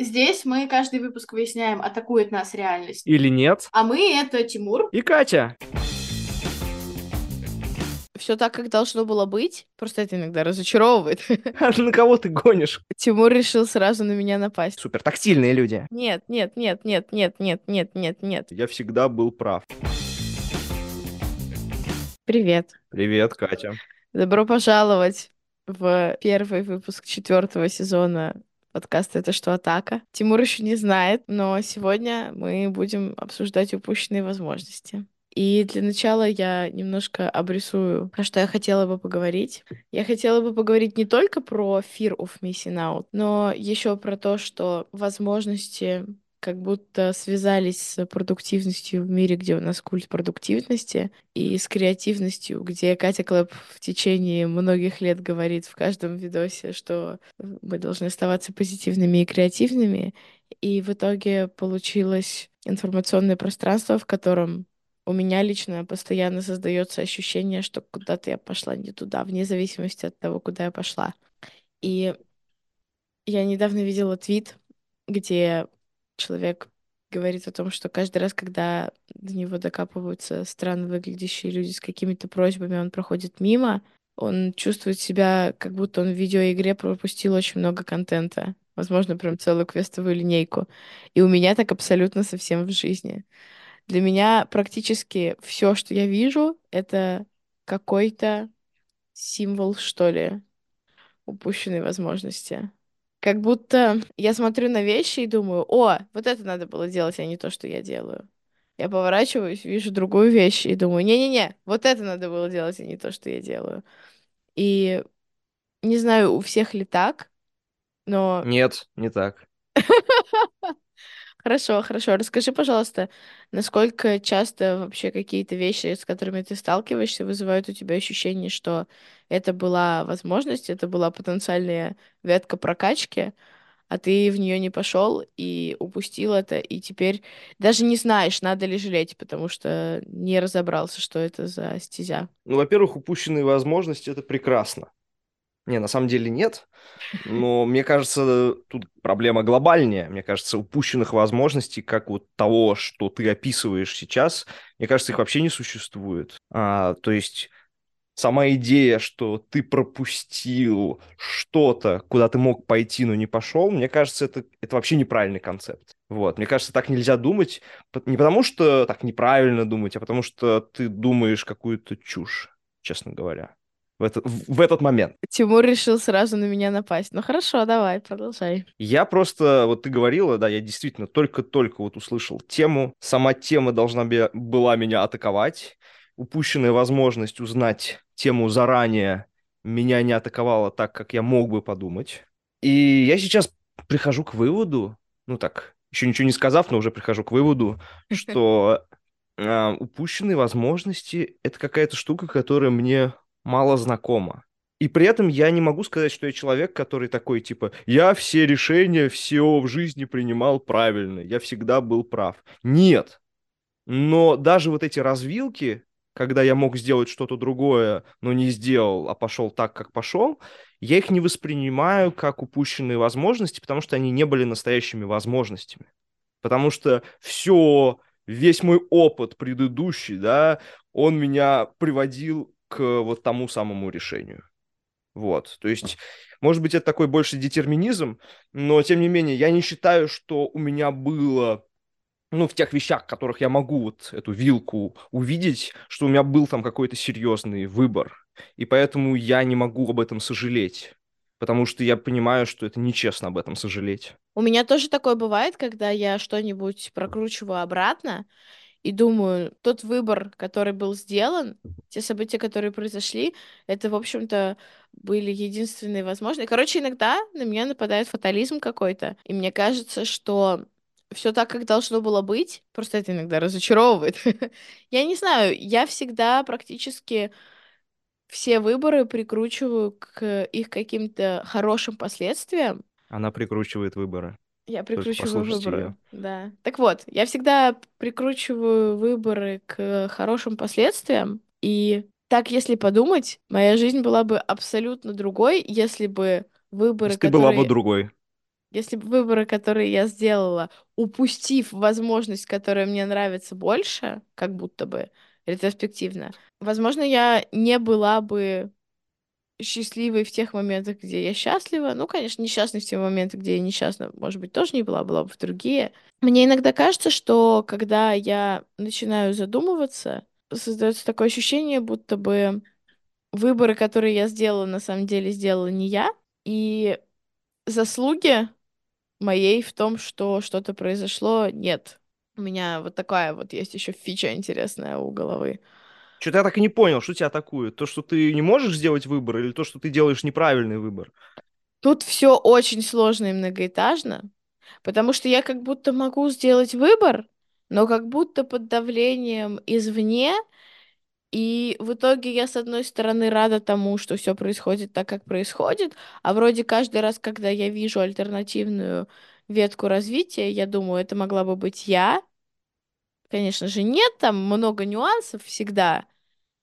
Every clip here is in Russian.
Здесь мы каждый выпуск выясняем, атакует нас реальность. Или нет. А мы — это Тимур. И Катя. Все так, как должно было быть. Просто это иногда разочаровывает. А на кого ты гонишь? Тимур решил сразу на меня напасть. Супер тактильные люди. Нет, нет, нет, нет, нет, нет, нет, нет, нет. Я всегда был прав. Привет. Привет, Катя. Добро пожаловать в первый выпуск четвертого сезона подкаста «Это что, атака?». Тимур еще не знает, но сегодня мы будем обсуждать упущенные возможности. И для начала я немножко обрисую, про что я хотела бы поговорить. Я хотела бы поговорить не только про fear of missing out, но еще про то, что возможности как будто связались с продуктивностью в мире, где у нас культ продуктивности, и с креативностью, где Катя Клэп в течение многих лет говорит в каждом видосе, что мы должны оставаться позитивными и креативными. И в итоге получилось информационное пространство, в котором у меня лично постоянно создается ощущение, что куда-то я пошла не туда, вне зависимости от того, куда я пошла. И я недавно видела твит, где человек говорит о том, что каждый раз, когда до него докапываются странно выглядящие люди с какими-то просьбами, он проходит мимо, он чувствует себя, как будто он в видеоигре пропустил очень много контента. Возможно, прям целую квестовую линейку. И у меня так абсолютно совсем в жизни. Для меня практически все, что я вижу, это какой-то символ, что ли, упущенной возможности. Как будто я смотрю на вещи и думаю, о, вот это надо было делать, а не то, что я делаю. Я поворачиваюсь, вижу другую вещь и думаю, не-не-не, вот это надо было делать, а не то, что я делаю. И не знаю, у всех ли так, но... Нет, не так. Хорошо, хорошо. Расскажи, пожалуйста, насколько часто вообще какие-то вещи, с которыми ты сталкиваешься, вызывают у тебя ощущение, что это была возможность, это была потенциальная ветка прокачки, а ты в нее не пошел и упустил это, и теперь даже не знаешь, надо ли жалеть, потому что не разобрался, что это за стезя. Ну, во-первых, упущенные возможности это прекрасно. Не, на самом деле нет. Но мне кажется, тут проблема глобальнее. Мне кажется, упущенных возможностей, как вот того, что ты описываешь сейчас, мне кажется, их вообще не существует. А, то есть сама идея, что ты пропустил что-то, куда ты мог пойти, но не пошел, мне кажется, это, это вообще неправильный концепт. Вот, мне кажется, так нельзя думать, не потому что так неправильно думать, а потому что ты думаешь какую-то чушь, честно говоря в, это, в этот момент. Тимур решил сразу на меня напасть. Ну хорошо, давай, продолжай. Я просто, вот ты говорила, да, я действительно только-только вот услышал тему. Сама тема должна была меня атаковать. Упущенная возможность узнать тему заранее меня не атаковала так, как я мог бы подумать. И я сейчас прихожу к выводу, ну так, еще ничего не сказав, но уже прихожу к выводу, что э, упущенные возможности это какая-то штука, которая мне мало знакомо. И при этом я не могу сказать, что я человек, который такой, типа, я все решения, все в жизни принимал правильно, я всегда был прав. Нет. Но даже вот эти развилки, когда я мог сделать что-то другое, но не сделал, а пошел так, как пошел, я их не воспринимаю как упущенные возможности, потому что они не были настоящими возможностями. Потому что все, весь мой опыт предыдущий, да, он меня приводил к вот тому самому решению. Вот, то есть, может быть, это такой больше детерминизм, но, тем не менее, я не считаю, что у меня было, ну, в тех вещах, в которых я могу вот эту вилку увидеть, что у меня был там какой-то серьезный выбор, и поэтому я не могу об этом сожалеть, потому что я понимаю, что это нечестно об этом сожалеть. У меня тоже такое бывает, когда я что-нибудь прокручиваю обратно, и думаю, тот выбор, который был сделан, те события, которые произошли, это, в общем-то, были единственные возможные. Короче, иногда на меня нападает фатализм какой-то, и мне кажется, что все так, как должно было быть, просто это иногда разочаровывает. я не знаю, я всегда практически все выборы прикручиваю к их каким-то хорошим последствиям. Она прикручивает выборы. Я прикручиваю выборы. Ее. Да. Так вот, я всегда прикручиваю выборы к хорошим последствиям. И так, если подумать, моя жизнь была бы абсолютно другой, если бы выборы, если которые... ты была бы другой. Если бы выборы, которые я сделала, упустив возможность, которая мне нравится больше, как будто бы ретроспективно, возможно, я не была бы счастливой в тех моментах, где я счастлива. Ну, конечно, несчастной в те моменты, где я несчастна, может быть, тоже не была, была бы в другие. Мне иногда кажется, что когда я начинаю задумываться, создается такое ощущение, будто бы выборы, которые я сделала, на самом деле сделала не я. И заслуги моей в том, что что-то произошло, нет. У меня вот такая вот есть еще фича интересная у головы. Что-то я так и не понял, что тебя атакует. То, что ты не можешь сделать выбор, или то, что ты делаешь неправильный выбор? Тут все очень сложно и многоэтажно, потому что я как будто могу сделать выбор, но как будто под давлением извне, и в итоге я, с одной стороны, рада тому, что все происходит так, как происходит, а вроде каждый раз, когда я вижу альтернативную ветку развития, я думаю, это могла бы быть я. Конечно же, нет, там много нюансов всегда,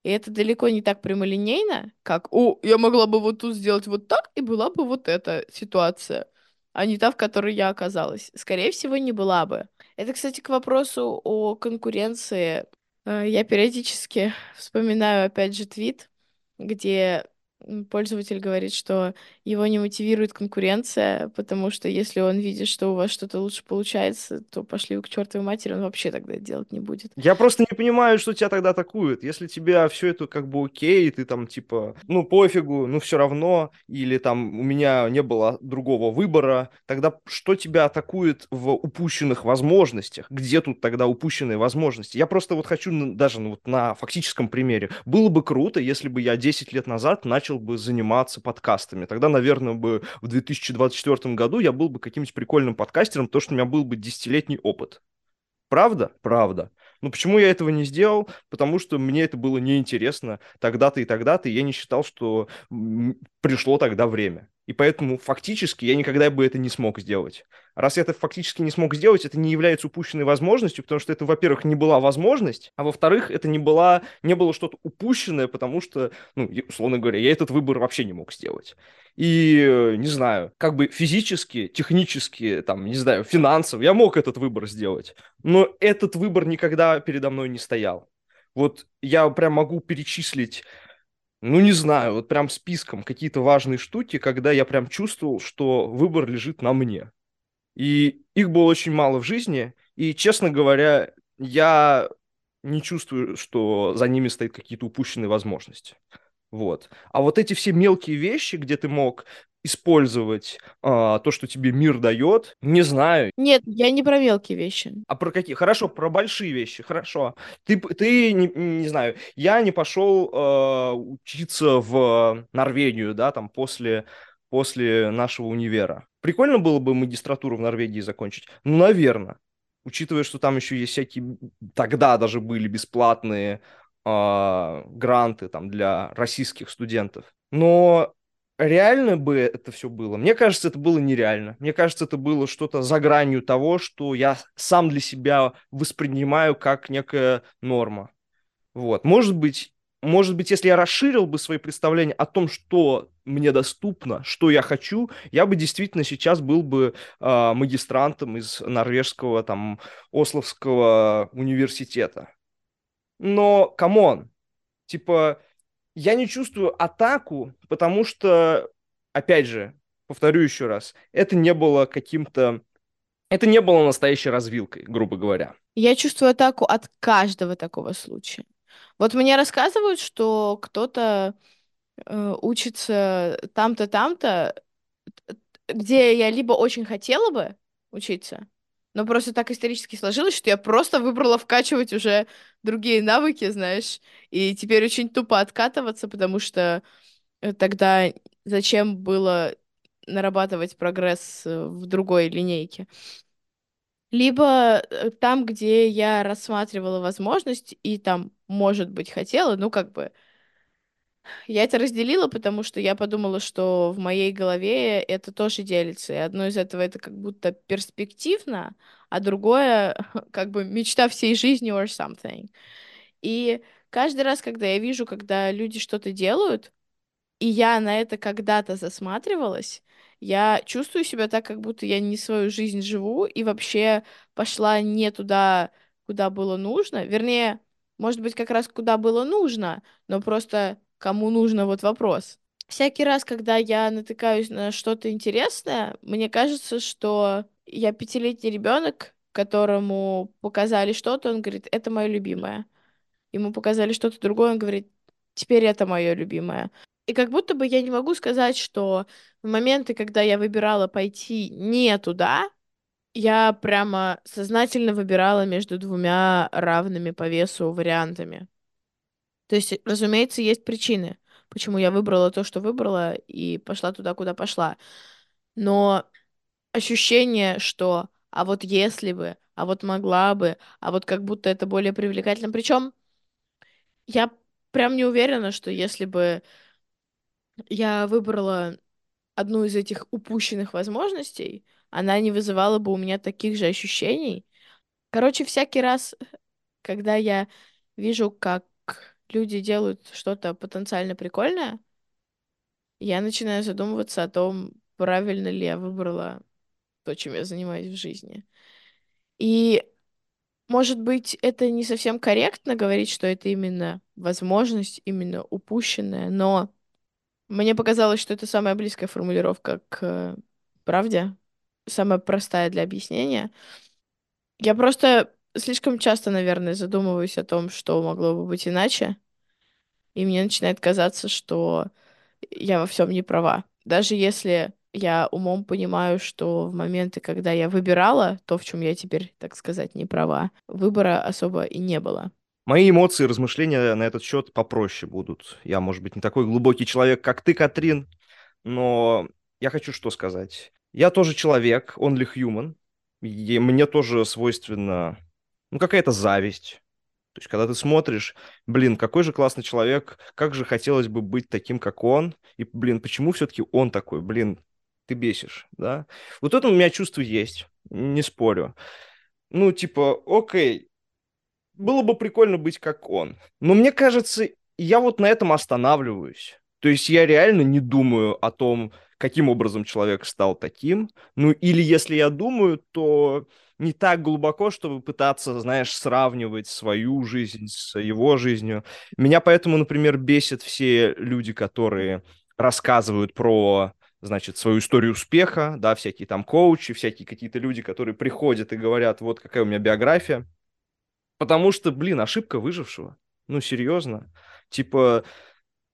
и это далеко не так прямолинейно, как «О, я могла бы вот тут сделать вот так, и была бы вот эта ситуация», а не та, в которой я оказалась. Скорее всего, не была бы. Это, кстати, к вопросу о конкуренции. Э, я периодически вспоминаю, опять же, твит, где пользователь говорит, что его не мотивирует конкуренция, потому что если он видит, что у вас что-то лучше получается, то пошли вы к чертовой матери, он вообще тогда делать не будет. Я просто не понимаю, что тебя тогда атакует. Если тебя все это как бы окей, ты там типа, ну пофигу, ну все равно, или там у меня не было другого выбора, тогда что тебя атакует в упущенных возможностях? Где тут тогда упущенные возможности? Я просто вот хочу даже ну, вот на фактическом примере. Было бы круто, если бы я 10 лет назад начал бы заниматься подкастами. Тогда, наверное, бы в 2024 году я был бы каким-нибудь прикольным подкастером, потому что у меня был бы десятилетний опыт. Правда? Правда. Но почему я этого не сделал? Потому что мне это было неинтересно тогда-то и тогда-то, и я не считал, что пришло тогда время. И поэтому фактически я никогда бы это не смог сделать. Раз я это фактически не смог сделать, это не является упущенной возможностью, потому что это, во-первых, не была возможность, а во-вторых, это не, была, не было что-то упущенное, потому что, ну, условно говоря, я этот выбор вообще не мог сделать. И, не знаю, как бы физически, технически, там, не знаю, финансово, я мог этот выбор сделать, но этот выбор никогда передо мной не стоял. Вот я прям могу перечислить ну, не знаю, вот прям списком какие-то важные штуки, когда я прям чувствовал, что выбор лежит на мне. И их было очень мало в жизни. И, честно говоря, я не чувствую, что за ними стоят какие-то упущенные возможности. Вот. А вот эти все мелкие вещи, где ты мог использовать а, то, что тебе мир дает, не знаю. Нет, я не про мелкие вещи. А про какие? Хорошо, про большие вещи, хорошо. Ты, ты не, не знаю, я не пошел а, учиться в Норвегию, да, там после, после нашего универа. Прикольно было бы магистратуру в Норвегии закончить? Ну, наверное. Учитывая, что там еще есть всякие, тогда даже были бесплатные э, гранты там для российских студентов. Но реально бы это все было? Мне кажется, это было нереально. Мне кажется, это было что-то за гранью того, что я сам для себя воспринимаю как некая норма. Вот. Может быть, может быть, если я расширил бы свои представления о том, что мне доступно, что я хочу, я бы действительно сейчас был бы э, магистрантом из норвежского там Ословского университета. Но, come on, типа, я не чувствую атаку, потому что, опять же, повторю еще раз, это не было каким-то... Это не было настоящей развилкой, грубо говоря. Я чувствую атаку от каждого такого случая. Вот мне рассказывают, что кто-то э, учится там-то, там-то, где я либо очень хотела бы учиться, но просто так исторически сложилось, что я просто выбрала вкачивать уже другие навыки, знаешь, и теперь очень тупо откатываться, потому что э, тогда зачем было нарабатывать прогресс э, в другой линейке. Либо э, там, где я рассматривала возможность и там, может быть, хотела, ну, как бы, я это разделила, потому что я подумала, что в моей голове это тоже делится. И одно из этого это как будто перспективно, а другое как бы мечта всей жизни or something. И каждый раз, когда я вижу, когда люди что-то делают, и я на это когда-то засматривалась, я чувствую себя так, как будто я не свою жизнь живу и вообще пошла не туда, куда было нужно. Вернее, может быть, как раз куда было нужно, но просто кому нужно, вот вопрос. Всякий раз, когда я натыкаюсь на что-то интересное, мне кажется, что я пятилетний ребенок, которому показали что-то, он говорит, это мое любимое. Ему показали что-то другое, он говорит, теперь это мое любимое. И как будто бы я не могу сказать, что в моменты, когда я выбирала пойти не туда, я прямо сознательно выбирала между двумя равными по весу вариантами. То есть, разумеется, есть причины, почему я выбрала то, что выбрала, и пошла туда, куда пошла. Но ощущение, что а вот если бы, а вот могла бы, а вот как будто это более привлекательно. Причем я прям не уверена, что если бы я выбрала одну из этих упущенных возможностей, она не вызывала бы у меня таких же ощущений. Короче, всякий раз, когда я вижу, как люди делают что-то потенциально прикольное, я начинаю задумываться о том, правильно ли я выбрала то, чем я занимаюсь в жизни. И, может быть, это не совсем корректно говорить, что это именно возможность, именно упущенная, но мне показалось, что это самая близкая формулировка к правде, самая простая для объяснения. Я просто слишком часто, наверное, задумываюсь о том, что могло бы быть иначе, и мне начинает казаться, что я во всем не права. Даже если я умом понимаю, что в моменты, когда я выбирала то, в чем я теперь, так сказать, не права, выбора особо и не было. Мои эмоции размышления на этот счет попроще будут. Я, может быть, не такой глубокий человек, как ты, Катрин, но я хочу что сказать. Я тоже человек, он ли human, и мне тоже свойственна, ну, какая-то зависть. То есть, когда ты смотришь, блин, какой же классный человек, как же хотелось бы быть таким, как он, и, блин, почему все-таки он такой, блин, ты бесишь, да? Вот это у меня чувство есть, не спорю. Ну, типа, окей, было бы прикольно быть как он. Но мне кажется, я вот на этом останавливаюсь. То есть я реально не думаю о том, каким образом человек стал таким. Ну, или если я думаю, то не так глубоко, чтобы пытаться, знаешь, сравнивать свою жизнь с его жизнью. Меня поэтому, например, бесят все люди, которые рассказывают про значит, свою историю успеха, да, всякие там коучи, всякие какие-то люди, которые приходят и говорят, вот какая у меня биография. Потому что, блин, ошибка выжившего. Ну, серьезно. Типа,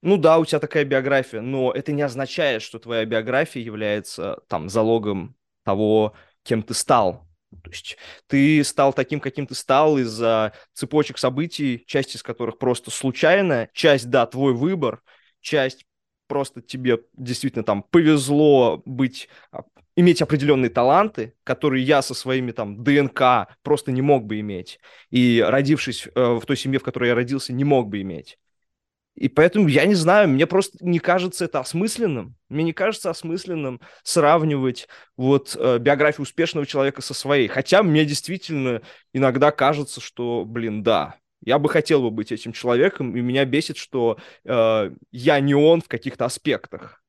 ну да, у тебя такая биография, но это не означает, что твоя биография является там залогом того, кем ты стал. То есть ты стал таким, каким ты стал из-за цепочек событий, часть из которых просто случайная, часть, да, твой выбор, часть просто тебе действительно там повезло быть иметь определенные таланты, которые я со своими там ДНК просто не мог бы иметь. И родившись э, в той семье, в которой я родился, не мог бы иметь. И поэтому, я не знаю, мне просто не кажется это осмысленным. Мне не кажется осмысленным сравнивать вот э, биографию успешного человека со своей. Хотя мне действительно иногда кажется, что, блин, да, я бы хотел бы быть этим человеком, и меня бесит, что э, я не он в каких-то аспектах.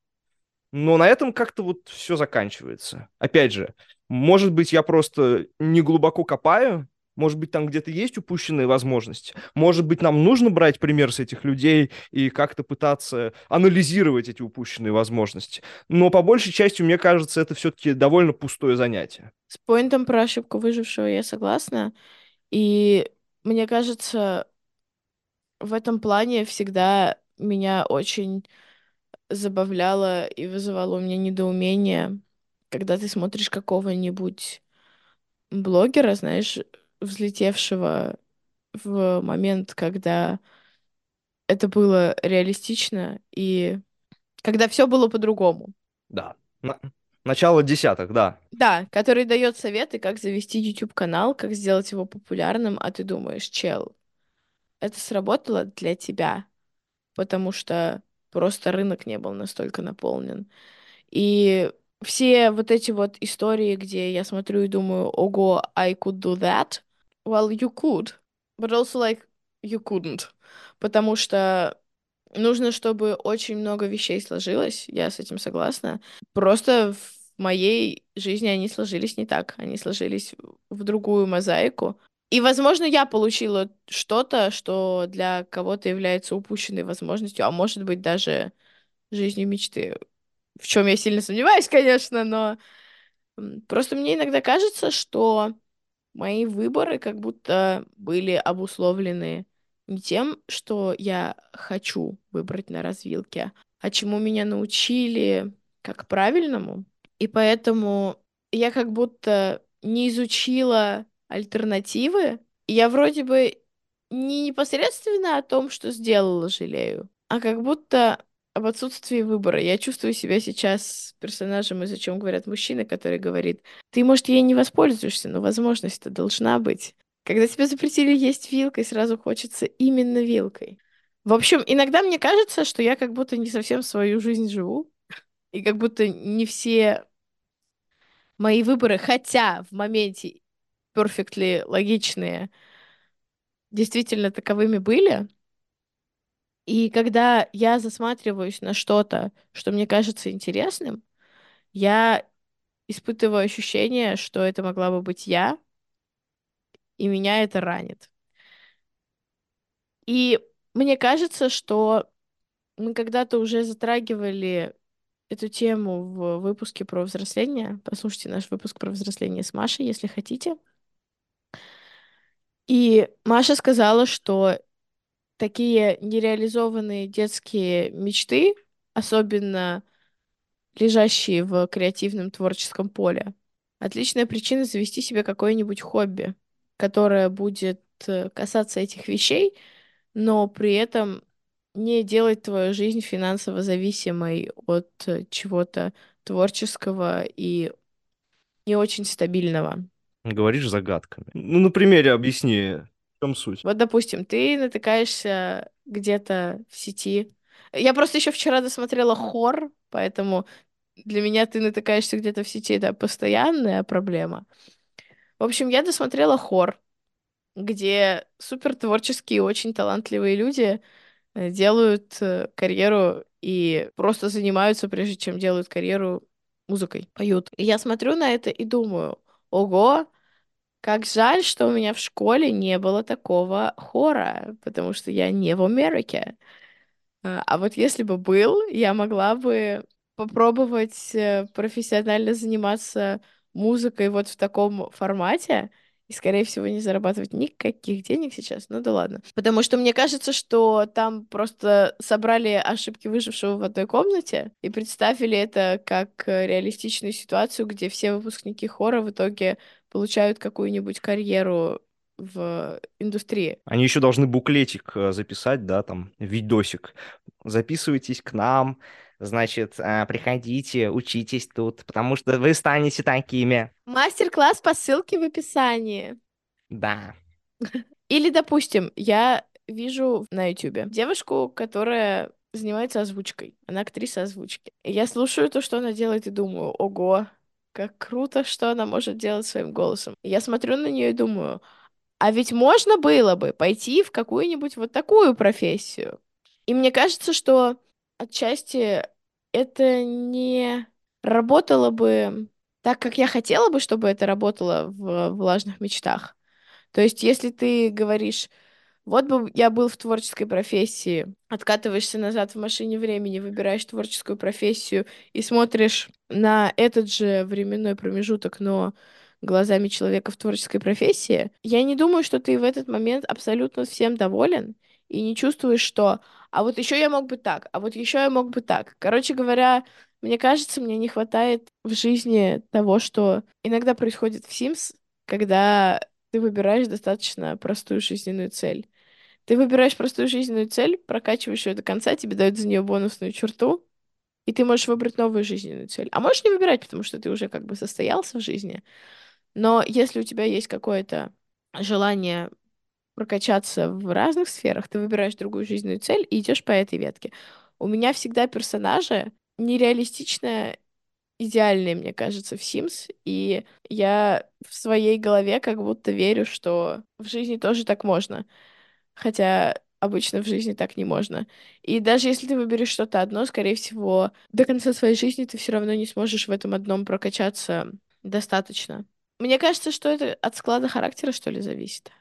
Но на этом как-то вот все заканчивается. Опять же, может быть, я просто не глубоко копаю, может быть, там где-то есть упущенные возможности. Может быть, нам нужно брать пример с этих людей и как-то пытаться анализировать эти упущенные возможности. Но по большей части, мне кажется, это все-таки довольно пустое занятие. С поинтом про ошибку выжившего я согласна. И мне кажется, в этом плане всегда меня очень забавляло и вызывало у меня недоумение, когда ты смотришь какого-нибудь блогера, знаешь, взлетевшего в момент, когда это было реалистично и когда все было по-другому. Да. На- Начало десятых, да. Да, который дает советы, как завести YouTube-канал, как сделать его популярным, а ты думаешь, чел, это сработало для тебя, потому что Просто рынок не был настолько наполнен. И все вот эти вот истории, где я смотрю и думаю, ого, I could do that. Well, you could, but also like you couldn't. Потому что нужно, чтобы очень много вещей сложилось, я с этим согласна. Просто в моей жизни они сложились не так, они сложились в другую мозаику. И, возможно, я получила что-то, что для кого-то является упущенной возможностью, а может быть даже жизнью мечты. В чем я сильно сомневаюсь, конечно, но просто мне иногда кажется, что мои выборы как будто были обусловлены не тем, что я хочу выбрать на развилке, а чему меня научили как правильному. И поэтому я как будто не изучила альтернативы. Я вроде бы не непосредственно о том, что сделала, жалею, а как будто об отсутствии выбора. Я чувствую себя сейчас персонажем, из-за чем говорят мужчины, который говорит, ты, может, ей не воспользуешься, но возможность-то должна быть. Когда тебе запретили есть вилкой, сразу хочется именно вилкой. В общем, иногда мне кажется, что я как будто не совсем свою жизнь живу, и как будто не все мои выборы, хотя в моменте perfectly логичные, действительно таковыми были. И когда я засматриваюсь на что-то, что мне кажется интересным, я испытываю ощущение, что это могла бы быть я, и меня это ранит. И мне кажется, что мы когда-то уже затрагивали эту тему в выпуске про взросление. Послушайте наш выпуск про взросление с Машей, если хотите. И Маша сказала, что такие нереализованные детские мечты, особенно лежащие в креативном творческом поле, отличная причина завести себе какое-нибудь хобби которая будет э, касаться этих вещей, но при этом не делать твою жизнь финансово зависимой от э, чего-то творческого и не очень стабильного. Говоришь загадками. Ну, на примере объясни, в чем суть. Вот, допустим, ты натыкаешься где-то в сети. Я просто еще вчера досмотрела хор, поэтому для меня ты натыкаешься где-то в сети, это постоянная проблема. В общем, я досмотрела хор, где супер творческие, очень талантливые люди э, делают э, карьеру и просто занимаются, прежде чем делают карьеру музыкой, поют. И я смотрю на это и думаю, ого, как жаль, что у меня в школе не было такого хора, потому что я не в Америке. А, а вот если бы был, я могла бы попробовать э, профессионально заниматься музыкой вот в таком формате и, скорее всего, не зарабатывать никаких денег сейчас. Ну да ладно. Потому что мне кажется, что там просто собрали ошибки выжившего в одной комнате и представили это как э, реалистичную ситуацию, где все выпускники хора в итоге получают какую-нибудь карьеру в индустрии. Они еще должны буклетик э, записать, да, там, видосик. Записывайтесь к нам, Значит, э, приходите, учитесь тут, потому что вы станете такими. Мастер-класс по ссылке в описании. Да. Или, допустим, я вижу на YouTube девушку, которая занимается озвучкой. Она актриса озвучки. Я слушаю то, что она делает, и думаю, ого, как круто, что она может делать своим голосом. Я смотрю на нее и думаю, а ведь можно было бы пойти в какую-нибудь вот такую профессию. И мне кажется, что отчасти это не работало бы так, как я хотела бы, чтобы это работало в влажных мечтах. То есть, если ты говоришь, вот бы я был в творческой профессии, откатываешься назад в машине времени, выбираешь творческую профессию и смотришь на этот же временной промежуток, но глазами человека в творческой профессии, я не думаю, что ты в этот момент абсолютно всем доволен и не чувствуешь, что а вот еще я мог бы так, а вот еще я мог бы так. Короче говоря, мне кажется, мне не хватает в жизни того, что иногда происходит в Sims, когда ты выбираешь достаточно простую жизненную цель. Ты выбираешь простую жизненную цель, прокачиваешь ее до конца, тебе дают за нее бонусную черту, и ты можешь выбрать новую жизненную цель. А можешь не выбирать, потому что ты уже как бы состоялся в жизни. Но если у тебя есть какое-то желание прокачаться в разных сферах, ты выбираешь другую жизненную цель и идешь по этой ветке. У меня всегда персонажи нереалистично идеальные, мне кажется, в Sims, и я в своей голове как будто верю, что в жизни тоже так можно. Хотя обычно в жизни так не можно. И даже если ты выберешь что-то одно, скорее всего, до конца своей жизни ты все равно не сможешь в этом одном прокачаться достаточно. Мне кажется, что это от склада характера, что ли, зависит.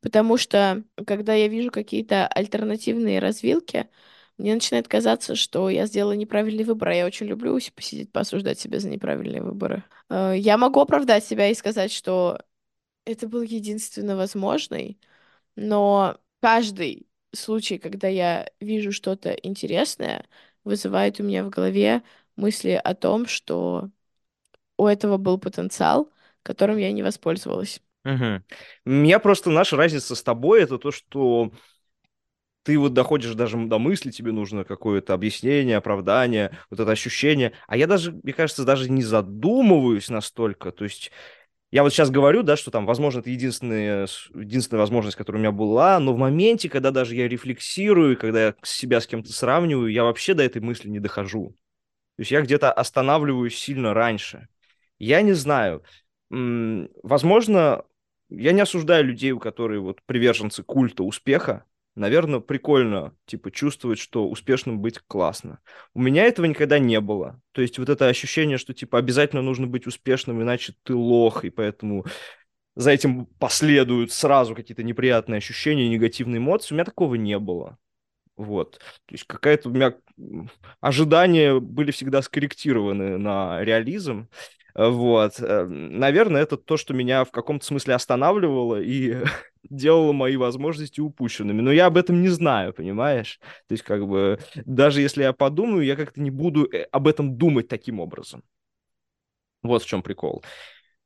Потому что, когда я вижу какие-то альтернативные развилки, мне начинает казаться, что я сделала неправильный выбор, а я очень люблю посидеть, поосуждать себя за неправильные выборы. Э, я могу оправдать себя и сказать, что это был единственно возможный, но каждый случай, когда я вижу что-то интересное, вызывает у меня в голове мысли о том, что у этого был потенциал, которым я не воспользовалась. Угу. У меня просто наша разница с тобой это то, что ты вот доходишь даже до мысли, тебе нужно какое-то объяснение, оправдание, вот это ощущение. А я даже, мне кажется, даже не задумываюсь настолько. То есть я вот сейчас говорю, да, что там, возможно, это единственная, единственная возможность, которая у меня была, но в моменте, когда даже я рефлексирую, когда я себя с кем-то сравниваю, я вообще до этой мысли не дохожу. То есть я где-то останавливаюсь сильно раньше. Я не знаю. Возможно, я не осуждаю людей, у которые вот приверженцы культа успеха, наверное, прикольно, типа, чувствовать, что успешным быть классно. У меня этого никогда не было. То есть вот это ощущение, что, типа, обязательно нужно быть успешным, иначе ты лох, и поэтому за этим последуют сразу какие-то неприятные ощущения, негативные эмоции. У меня такого не было. Вот. То есть какая-то у меня ожидания были всегда скорректированы на реализм. Вот. Э, наверное, это то, что меня в каком-то смысле останавливало и делало мои возможности упущенными. Но я об этом не знаю, понимаешь? То есть, как бы, даже если я подумаю, я как-то не буду э, об этом думать таким образом. Вот в чем прикол.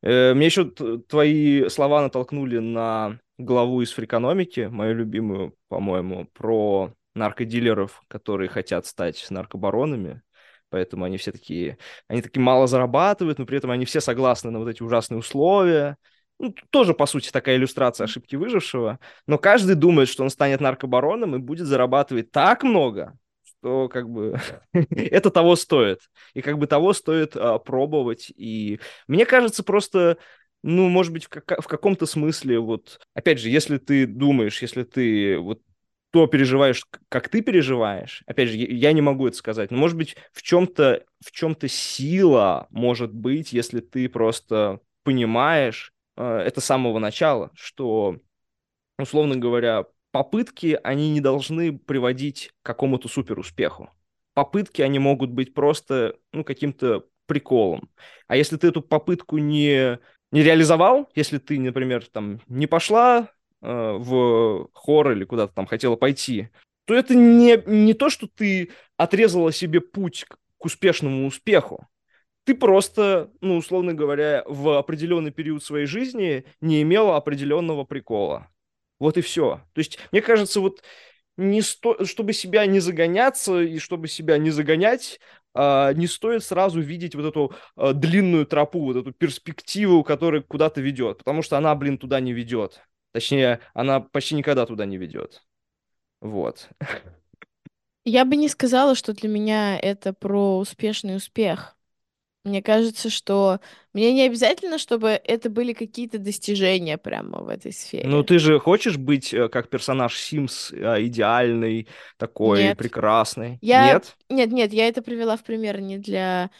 Э, мне еще твои слова натолкнули на главу из фрикономики, мою любимую, по-моему, про наркодилеров, которые хотят стать наркобаронами поэтому они все такие, они такие мало зарабатывают, но при этом они все согласны на вот эти ужасные условия. Ну, тоже, по сути, такая иллюстрация ошибки выжившего, но каждый думает, что он станет наркобароном и будет зарабатывать так много, что как бы это того стоит. И как бы того стоит а, пробовать. И мне кажется, просто ну, может быть, в, как- в каком-то смысле, вот, опять же, если ты думаешь, если ты вот то переживаешь, как ты переживаешь. Опять же, я не могу это сказать. Но, может быть, в чем-то в чем-то сила может быть, если ты просто понимаешь э, это с самого начала, что, условно говоря, попытки, они не должны приводить к какому-то суперуспеху. Попытки, они могут быть просто, ну, каким-то приколом. А если ты эту попытку не, не реализовал, если ты, например, там, не пошла в хор или куда-то там хотела пойти, то это не, не то, что ты отрезала себе путь к, к успешному успеху. Ты просто, ну, условно говоря, в определенный период своей жизни не имела определенного прикола. Вот и все. То есть, мне кажется, вот не сто... чтобы себя не загоняться и чтобы себя не загонять, Uh, не стоит сразу видеть вот эту uh, длинную тропу, вот эту перспективу, которая куда-то ведет, потому что она, блин, туда не ведет. Точнее, она почти никогда туда не ведет. Вот. Я бы не сказала, что для меня это про успешный успех. Мне кажется, что мне не обязательно, чтобы это были какие-то достижения прямо в этой сфере. Ну, ты же хочешь быть э, как персонаж Sims, э, идеальный, такой нет. прекрасный? Я... Нет? Нет, нет, я это привела в пример не для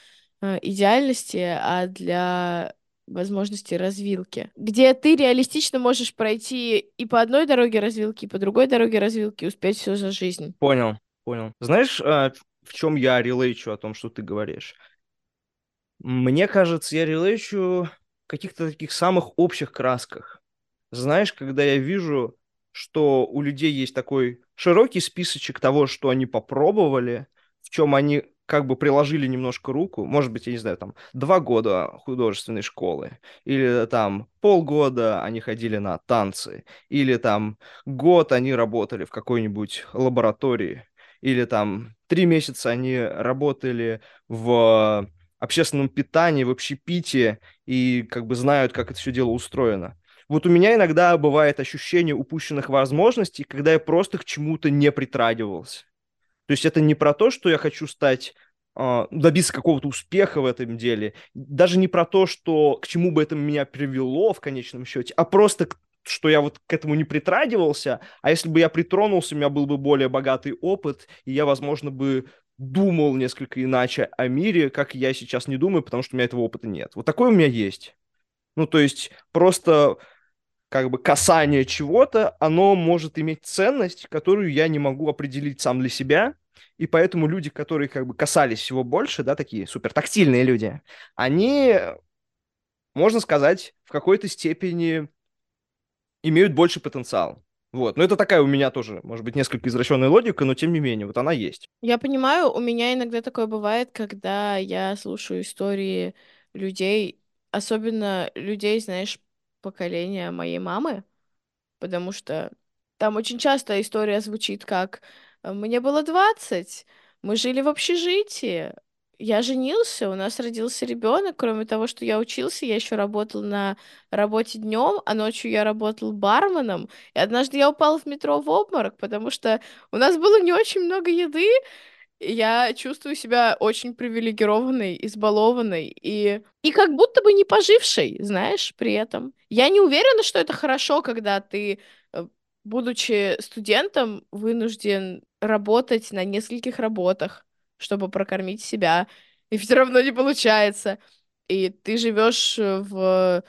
э, идеальности, а для возможности развилки, где ты реалистично можешь пройти и по одной дороге развилки, и по другой дороге развилки, успеть все за жизнь. Понял, понял. Знаешь, а, в чем я релейчу о том, что ты говоришь? Мне кажется, я релейчу в каких-то таких самых общих красках. Знаешь, когда я вижу, что у людей есть такой широкий списочек того, что они попробовали, в чем они как бы приложили немножко руку, может быть, я не знаю, там, два года художественной школы, или там полгода они ходили на танцы, или там год они работали в какой-нибудь лаборатории, или там три месяца они работали в общественном питании, в общепите, и как бы знают, как это все дело устроено. Вот у меня иногда бывает ощущение упущенных возможностей, когда я просто к чему-то не притрагивался. То есть это не про то, что я хочу стать а, добиться какого-то успеха в этом деле, даже не про то, что к чему бы это меня привело в конечном счете, а просто что я вот к этому не притрагивался, а если бы я притронулся, у меня был бы более богатый опыт, и я, возможно, бы думал несколько иначе о мире, как я сейчас не думаю, потому что у меня этого опыта нет. Вот такое у меня есть. Ну, то есть просто как бы касание чего-то, оно может иметь ценность, которую я не могу определить сам для себя, и поэтому люди, которые как бы касались всего больше, да, такие супертактильные люди, они, можно сказать, в какой-то степени имеют больше потенциал. Вот. Но это такая у меня тоже, может быть, несколько извращенная логика, но тем не менее, вот она есть. Я понимаю, у меня иногда такое бывает, когда я слушаю истории людей, особенно людей, знаешь, поколения моей мамы, потому что там очень часто история звучит как «мне было 20, мы жили в общежитии, я женился, у нас родился ребенок. Кроме того, что я учился, я еще работал на работе днем, а ночью я работал барменом. И однажды я упал в метро в обморок, потому что у нас было не очень много еды. Я чувствую себя очень привилегированной, избалованной и, и как будто бы не пожившей, знаешь, при этом. Я не уверена, что это хорошо, когда ты, э, будучи студентом, вынужден работать на нескольких работах чтобы прокормить себя, и все равно не получается. И ты живешь э, в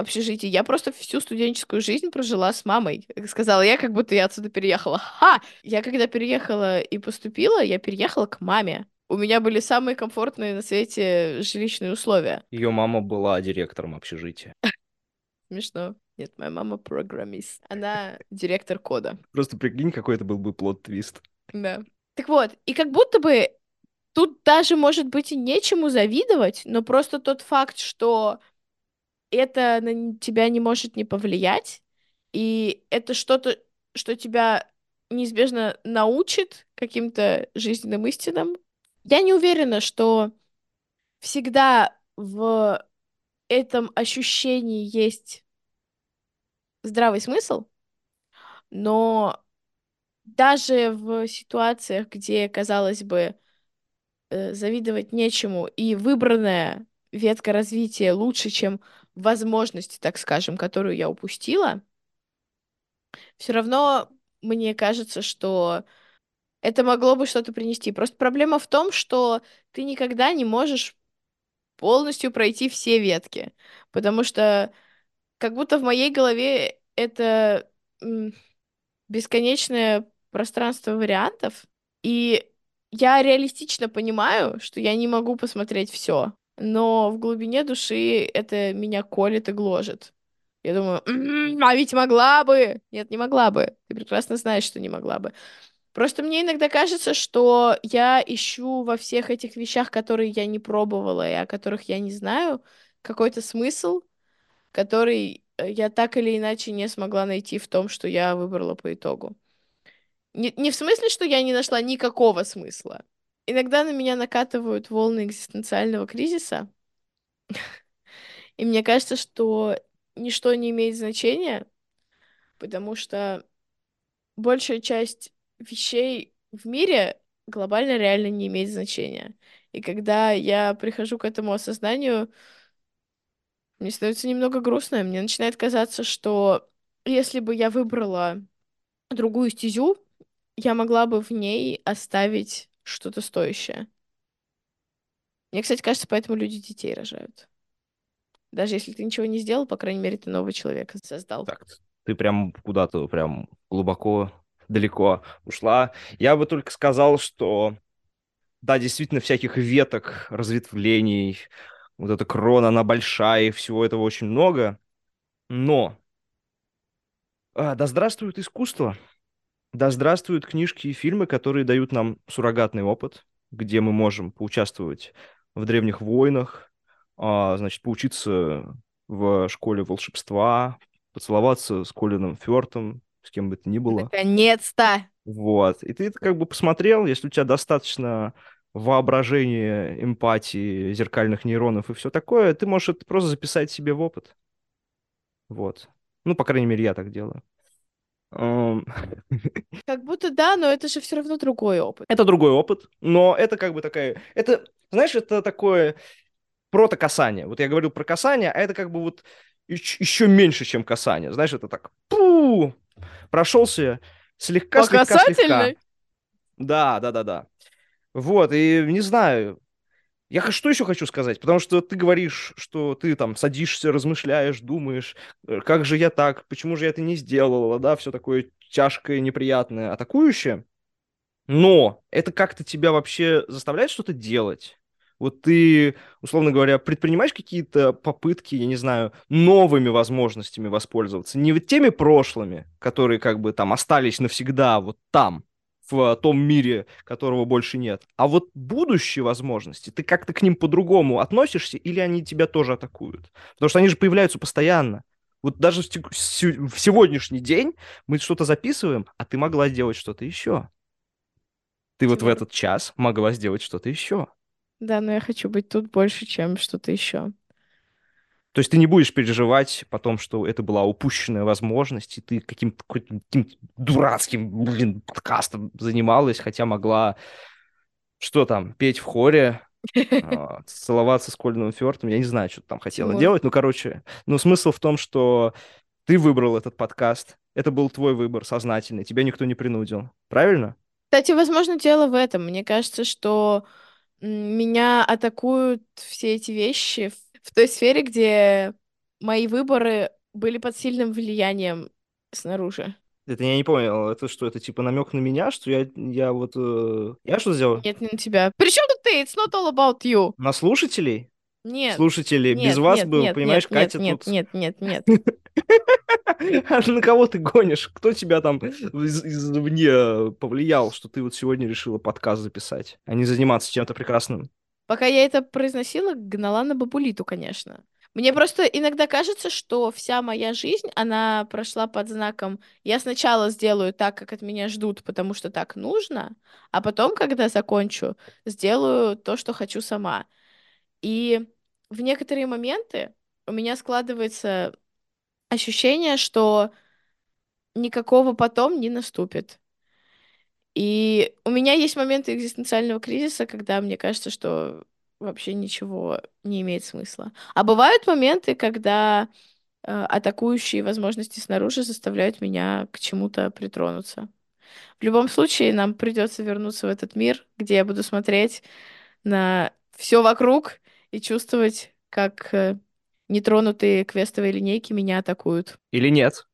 общежитии. Я просто всю студенческую жизнь прожила с мамой. Сказала я, как будто я отсюда переехала. Ха! Я когда переехала и поступила, я переехала к маме. У меня были самые комфортные на свете жилищные условия. Ее мама была директором общежития. Смешно. Нет, моя мама программист. Она директор кода. Просто прикинь, какой это был бы плод-твист. Да. Так вот, и как будто бы Тут даже, может быть, и нечему завидовать, но просто тот факт, что это на тебя не может не повлиять, и это что-то, что тебя неизбежно научит каким-то жизненным истинам. Я не уверена, что всегда в этом ощущении есть здравый смысл, но даже в ситуациях, где, казалось бы, э, завидовать нечему, и выбранная ветка развития лучше, чем возможности, так скажем, которую я упустила, все равно мне кажется, что это могло бы что-то принести. Просто проблема в том, что ты никогда не можешь полностью пройти все ветки, потому что как будто в моей голове это бесконечное пространство вариантов, и я реалистично понимаю, что я не могу посмотреть все, но в глубине души это меня колет и гложет. Я думаю, м-м, а ведь могла бы. Нет, не могла бы. Ты прекрасно знаешь, что не могла бы. Просто мне иногда кажется, что я ищу во всех этих вещах, которые я не пробовала и о которых я не знаю, какой-то смысл, который э, я так или иначе не смогла найти в том, что я выбрала по итогу. Не, не в смысле, что я не нашла никакого смысла. Иногда на меня накатывают волны экзистенциального кризиса, и мне кажется, что ничто не имеет значения, потому что большая часть вещей в мире глобально реально не имеет значения. И когда я прихожу к этому осознанию, мне становится немного грустно, мне начинает казаться, что если бы я выбрала другую стезю, я могла бы в ней оставить что-то стоящее. Мне, кстати, кажется, поэтому люди детей рожают. Даже если ты ничего не сделал, по крайней мере, ты нового человека создал. Так, ты прям куда-то прям глубоко, далеко ушла. Я бы только сказал, что да, действительно, всяких веток, разветвлений, вот эта крона, она большая, и всего этого очень много. Но а, да здравствует искусство. Да здравствуют книжки и фильмы, которые дают нам суррогатный опыт, где мы можем поучаствовать в древних войнах, а, значит, поучиться в школе волшебства, поцеловаться с Колином Фёртом, с кем бы то ни было. Наконец-то! Вот. И ты как бы посмотрел, если у тебя достаточно воображения, эмпатии, зеркальных нейронов и все такое, ты можешь это просто записать себе в опыт. Вот. Ну, по крайней мере, я так делаю. Как будто да, но это же все равно другой опыт. Это другой опыт, но это как бы такая... Это, знаешь, это такое протокасание. Вот я говорил про касание, а это как бы вот еще меньше, чем касание. Знаешь, это так, пу, прошелся слегка, По слегка, слегка. касательной? Да, да, да, да. Вот, и не знаю, я что еще хочу сказать? Потому что ты говоришь, что ты там садишься, размышляешь, думаешь, э, как же я так, почему же я это не сделала, да, все такое тяжкое, неприятное, атакующее. Но это как-то тебя вообще заставляет что-то делать? Вот ты, условно говоря, предпринимаешь какие-то попытки, я не знаю, новыми возможностями воспользоваться, не теми прошлыми, которые как бы там остались навсегда вот там, в том мире, которого больше нет, а вот будущие возможности, ты как-то к ним по-другому относишься или они тебя тоже атакуют? Потому что они же появляются постоянно. Вот даже в сегодняшний день мы что-то записываем, а ты могла сделать что-то еще. Ты вот в этот час могла сделать что-то еще. Да, но я хочу быть тут больше, чем что-то еще. То есть ты не будешь переживать потом, что это была упущенная возможность, и ты каким-то каким-то дурацким, блин, подкастом занималась, хотя могла, что там, петь в хоре, а, целоваться с Колином Фёртом, я не знаю, что ты там хотела делать, ну, короче, ну, смысл в том, что ты выбрал этот подкаст, это был твой выбор сознательный, тебя никто не принудил, правильно? Кстати, возможно, дело в этом. Мне кажется, что меня атакуют все эти вещи в в той сфере, где мои выборы были под сильным влиянием снаружи. Это я не понял, это что, это типа намек на меня, что я, я вот, э, я что сделал? Нет, не на тебя. Причем тут ты? It's not all about you. На слушателей? Нет. Слушатели, нет, без вас нет, был, нет, понимаешь, нет, Катя нет, тут... нет, нет, нет, А на кого ты гонишь? Кто тебя там из- извне повлиял, что ты вот сегодня решила подкаст записать, а не заниматься чем-то прекрасным? Пока я это произносила, гнала на бабулиту, конечно. Мне просто иногда кажется, что вся моя жизнь, она прошла под знаком «я сначала сделаю так, как от меня ждут, потому что так нужно, а потом, когда закончу, сделаю то, что хочу сама». И в некоторые моменты у меня складывается ощущение, что никакого потом не наступит. И у меня есть моменты экзистенциального кризиса, когда мне кажется, что вообще ничего не имеет смысла. А бывают моменты, когда э, атакующие возможности снаружи заставляют меня к чему-то притронуться. В любом случае, нам придется вернуться в этот мир, где я буду смотреть на все вокруг и чувствовать, как э, нетронутые квестовые линейки меня атакуют. Или нет?